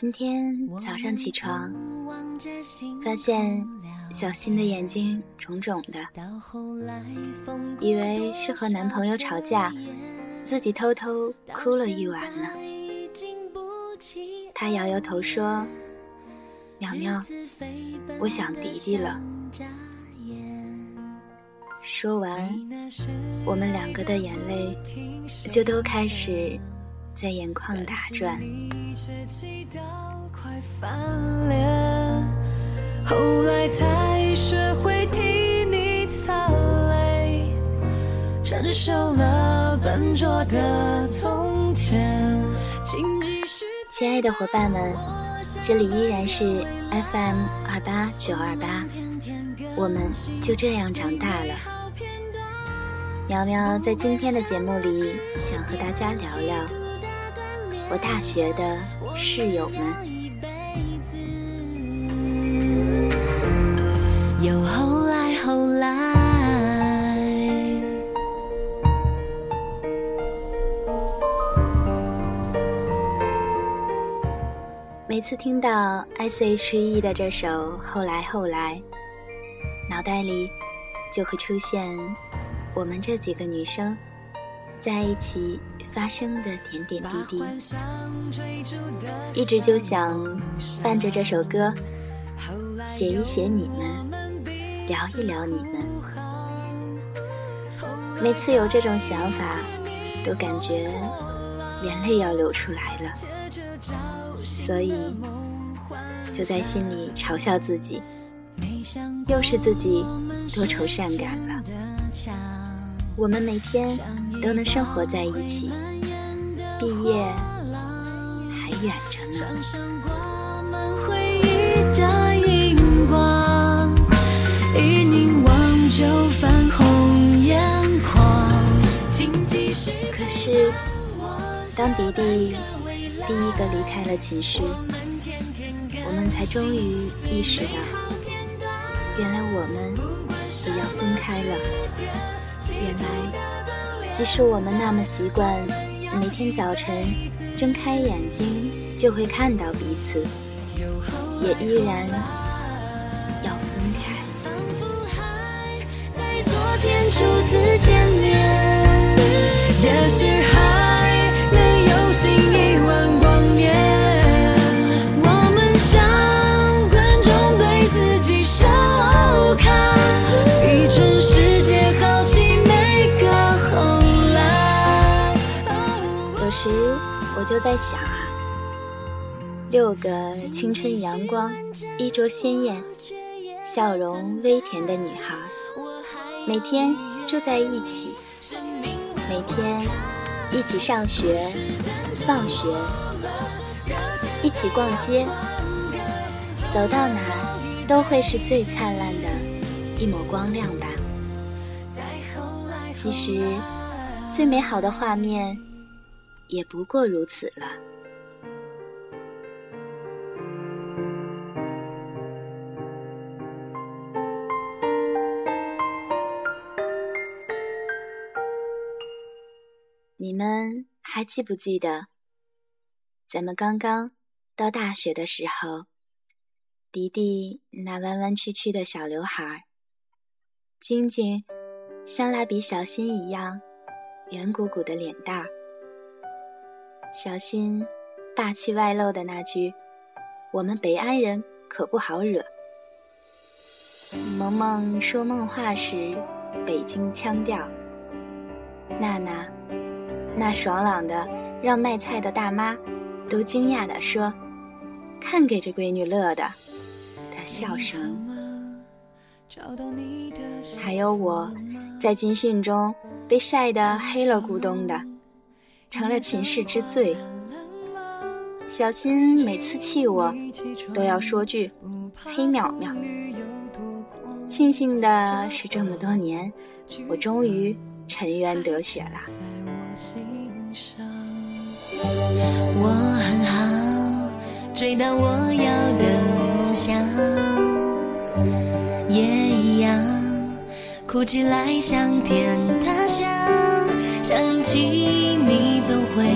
今天早上起床，发现小新的眼睛肿肿的，以为是和男朋友吵架，自己偷偷哭了一晚呢。他摇摇头说：“苗苗，我想迪迪了。”说完，我们两个的眼泪就都开始在眼眶打转。后来才学会替你擦泪，承受了笨拙的从前。亲爱的伙伴们，这里依然是 FM 二八九二八，我们就这样长大了。苗苗在今天的节目里想和大家聊聊我大学的室友们。有后来后来。每次听到 S.H.E 的这首《后来后来》，脑袋里就会出现我们这几个女生在一起发生的点点滴滴，一直就想伴着这首歌写一写你们，聊一聊你们。每次有这种想法，都感觉眼泪要流出来了。所以，就在心里嘲笑自己，又是自己多愁善感了。我们每天都能生活在一起，毕业还远着呢。可是，当迪迪。第一个离开了寝室，我们才终于意识到，原来我们也要分开了。原来，即使我们那么习惯每天早晨睁开眼睛就会看到彼此，也依然要分开。也许还有时，我就在想啊，六个青春阳光、衣着鲜艳、笑容微甜的女孩，每天住在一起，每天一起上学、放学，一起逛街，走到哪都会是最灿烂的一抹光亮吧。其实，最美好的画面。也不过如此了。你们还记不记得，咱们刚刚到大学的时候，迪迪那弯弯曲曲的小刘海儿，晶晶像蜡笔小新一样圆鼓鼓的脸蛋儿。小心，霸气外露的那句“我们北安人可不好惹”。萌萌说梦话时，北京腔调。娜娜，那爽朗的让卖菜的大妈都惊讶地说：“看给这闺女乐的。”的笑声。还有我，在军训中被晒得黑了咕咚的。成了寝室之最。小新每次气我，都要说句“黑淼淼”。庆幸的是，这么多年，我终于沉冤得雪了。我很好，追到我要的梦想，也一样，哭起来像天塌下。想起你总会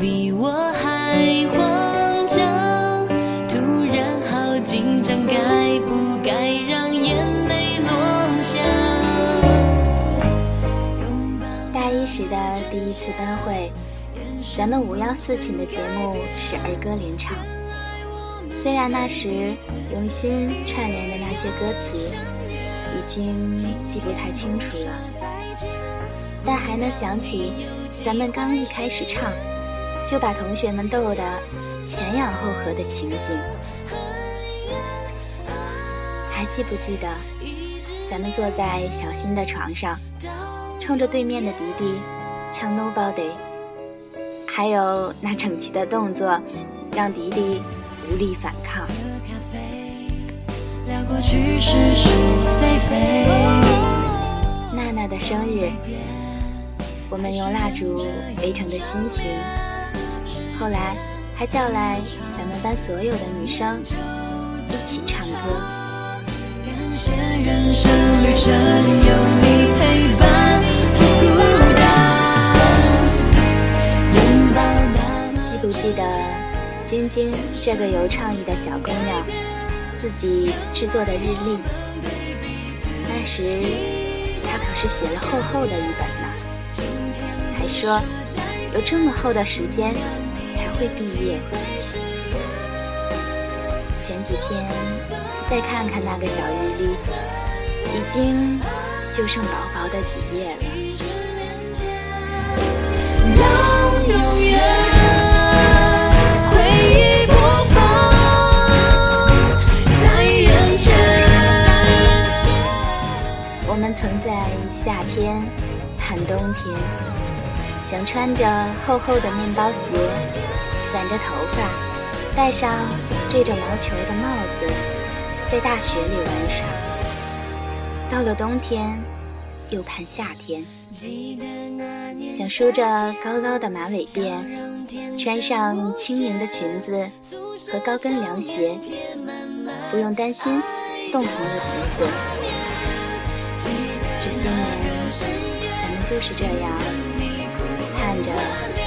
比我还慌张，突然好紧张，该不该让眼泪落下？大一时的第一次班会，咱们五幺四寝的节目是儿歌联唱。虽然那时用心串联的那些歌词已经记不太清楚了。但还能想起咱们刚一开始唱，就把同学们逗得前仰后合的情景。还记不记得，咱们坐在小新的床上，冲着对面的迪迪唱 Nobody，还有那整齐的动作，让迪迪。无力反抗。娜娜的生日，我们用蜡烛围成的心形，后来还叫来咱们班所有的女生一起唱歌。记不记得？晶晶这个有创意的小姑娘，自己制作的日历，那时她可是写了厚厚的一本呢，还说有这么厚的时间才会毕业。前几天再看看那个小日历，已经就剩薄薄的几页了。曾在夏天盼冬天，想穿着厚厚的面包鞋，散着头发，戴上缀着毛球的帽子，在大雪里玩耍。到了冬天，又盼夏天，想梳着高高的马尾辫，穿上轻盈的裙子和高跟凉鞋，不用担心冻红了鼻子。这些年，咱们就是这样着盼着。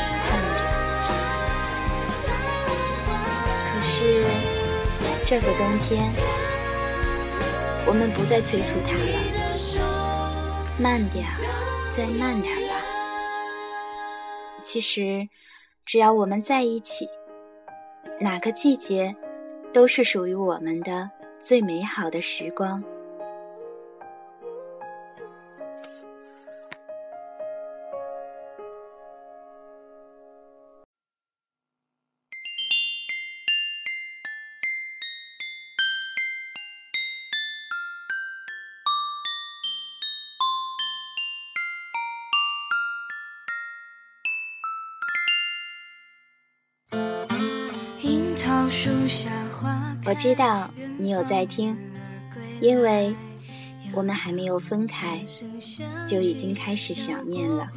可是这个冬天，我们不再催促它了，慢点儿，再慢点儿吧。其实，只要我们在一起，哪个季节都是属于我们的最美好的时光。我知道你有在听，因为我们还没有分开，就已经开始想念了。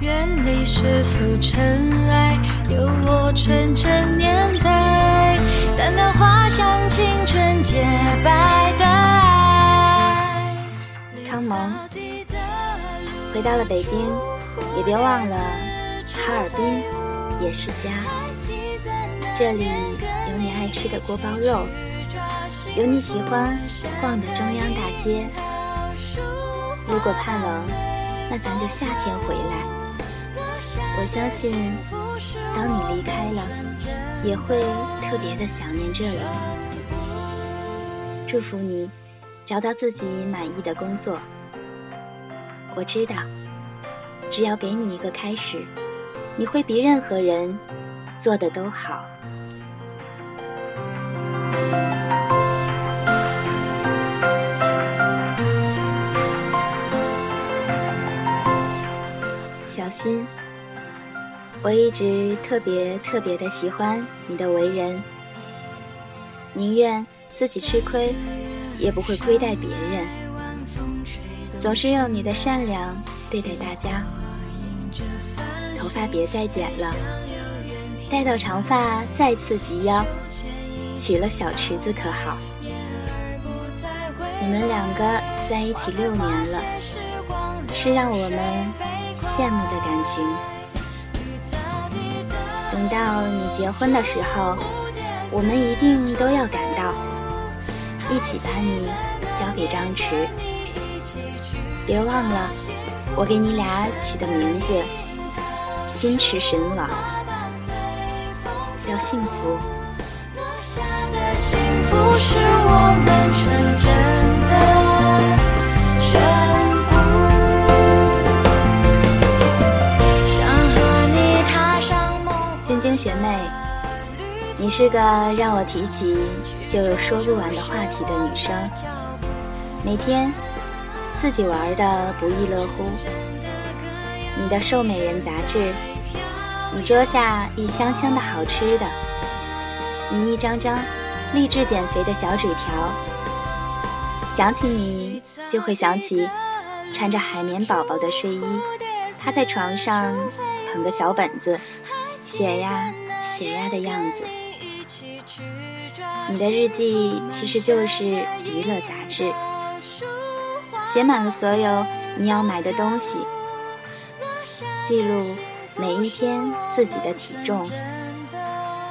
远离世俗尘埃，有我纯真年代，淡淡花香，青春洁白的爱。康萌，回到了北京，也别忘了哈尔滨也是家。这里有你爱吃的锅包肉，有你喜欢逛的中央大街。如果怕冷，那咱就夏天回来。我相信，当你离开了，也会特别的想念这里。祝福你，找到自己满意的工作。我知道，只要给你一个开始，你会比任何人做的都好。小新，我一直特别特别的喜欢你的为人，宁愿自己吃亏，也不会亏待别人，总是用你的善良对待大家。头发别再剪了，待到长发再次及腰，娶了小池子可好？你们两个在一起六年了，是让我们。羡慕的感情，等到你结婚的时候，我们一定都要赶到。一起把你交给张弛。别忘了，我给你俩起的名字“心驰神往”，要幸福。晶晶学妹，你是个让我提起就有说不完的话题的女生，每天自己玩的不亦乐乎。你的瘦美人杂志，你桌下一箱箱的好吃的，你一张张励志减肥的小纸条，想起你就会想起穿着海绵宝宝的睡衣，趴在床上捧个小本子。写呀写呀的样子，你的日记其实就是娱乐杂志，写满了所有你要买的东西，记录每一天自己的体重，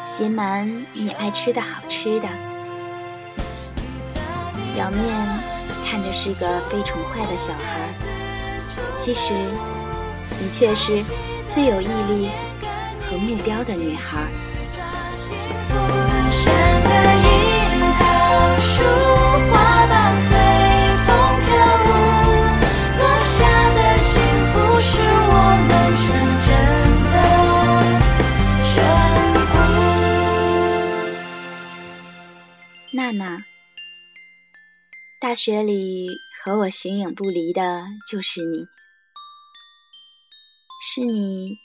写满你爱吃的好吃的。表面看着是个被宠坏的小孩，其实你却是最有毅力。和目标的女孩。大学里和我形影不离的就是你，是你。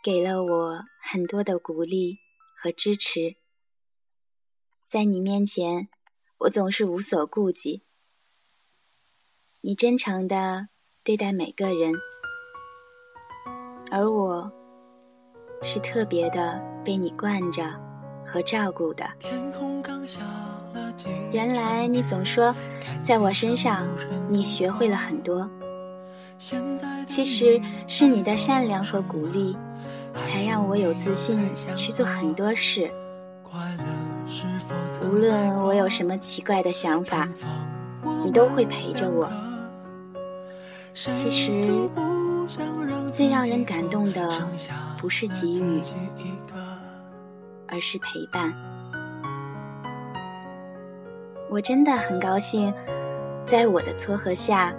给了我很多的鼓励和支持，在你面前，我总是无所顾忌。你真诚的对待每个人，而我是特别的被你惯着和照顾的。原来你总说，在我身上你学会了很多，其实是你的善良和鼓励。才让我有自信去做很多事。无论我有什么奇怪的想法，你都会陪着我。其实，最让人感动的不是给予，而是陪伴。我真的很高兴，在我的撮合下，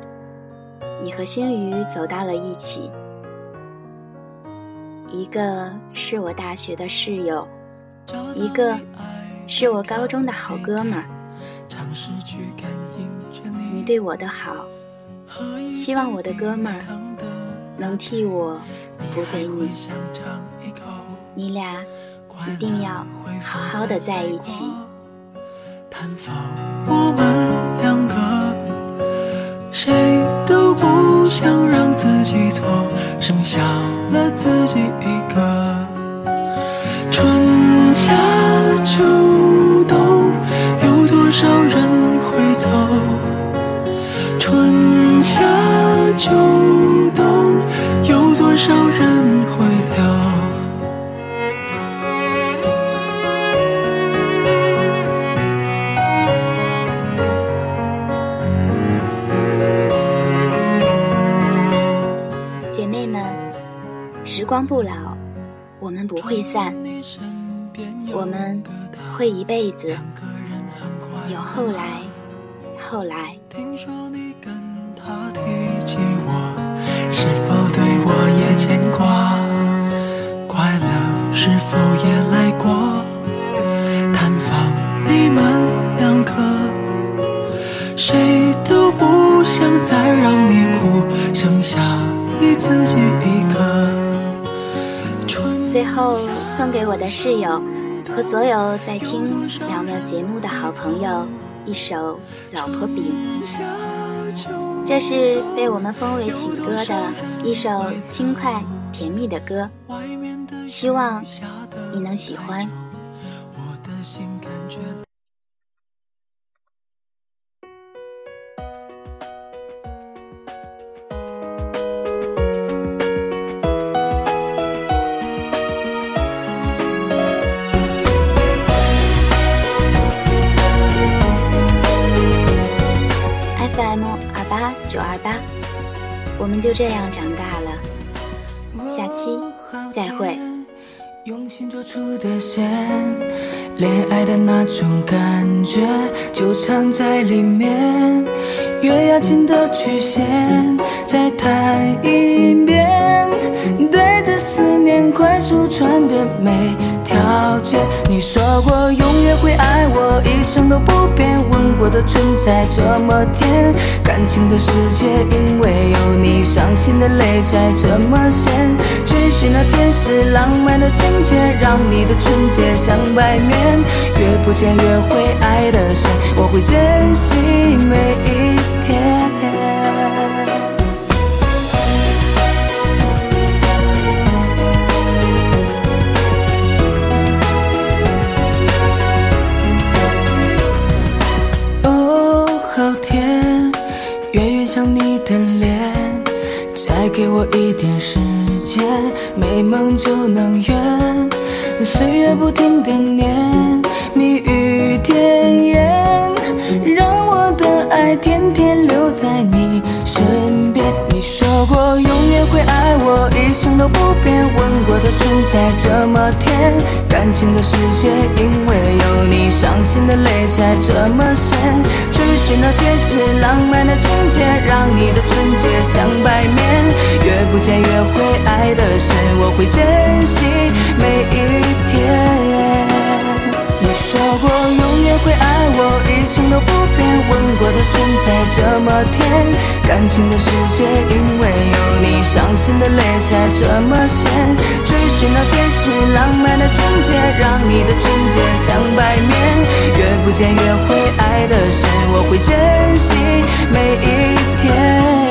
你和星宇走到了一起。一个是我大学的室友，一个是我高中的好哥们儿。你对我的好，希望我的哥们儿能替我补给你。你俩一定要好好的在一起。探访我们两个谁都不想让自己错，剩下。了自己一个。春夏秋冬，有多少人会走？春夏秋冬，有多少人光不老，我们不会散，我们会一辈子。有后来，后来。听说你跟他提起我，是否对我也牵挂？快乐是否也来过？探访你们两个，谁都不想再让你哭，剩下你自己一个。最后送给我的室友和所有在听苗苗节目的好朋友一首《老婆饼》，这是被我们封为情歌的一首轻快甜蜜的歌，希望你能喜欢。们就这样长大了，下期再会。用心做出的线，恋爱的那种感觉就藏在里面。月牙琴的曲线，再弹一遍，对着思念快速传遍每条街。你说过永远会爱我，一生都不变。吻过的唇才这么甜，感情的世界因为有你，伤心的泪才这么咸。追寻那天使浪漫的情节，让你的纯洁像白面。越不见越会爱的深，我会珍惜每一甜哦好甜月月想你的脸再给我一点时间美梦就能圆。岁月不停的年天天留在你身边。你说过永远会爱我，一生都不变。吻过的唇才这么甜，感情的世界因为有你，伤心的泪才这么咸。追寻那天使浪漫的情节，让你的纯洁像白面。越不见越会爱的深，我会珍惜每一天。你说过永远会爱我，一生都不变。吻过的唇才这么甜，感情的世界因为有你，伤心的泪才这么咸。追寻那天使浪漫的情节，让你的纯洁像白面。越不见越会爱的深，我会珍惜每一天。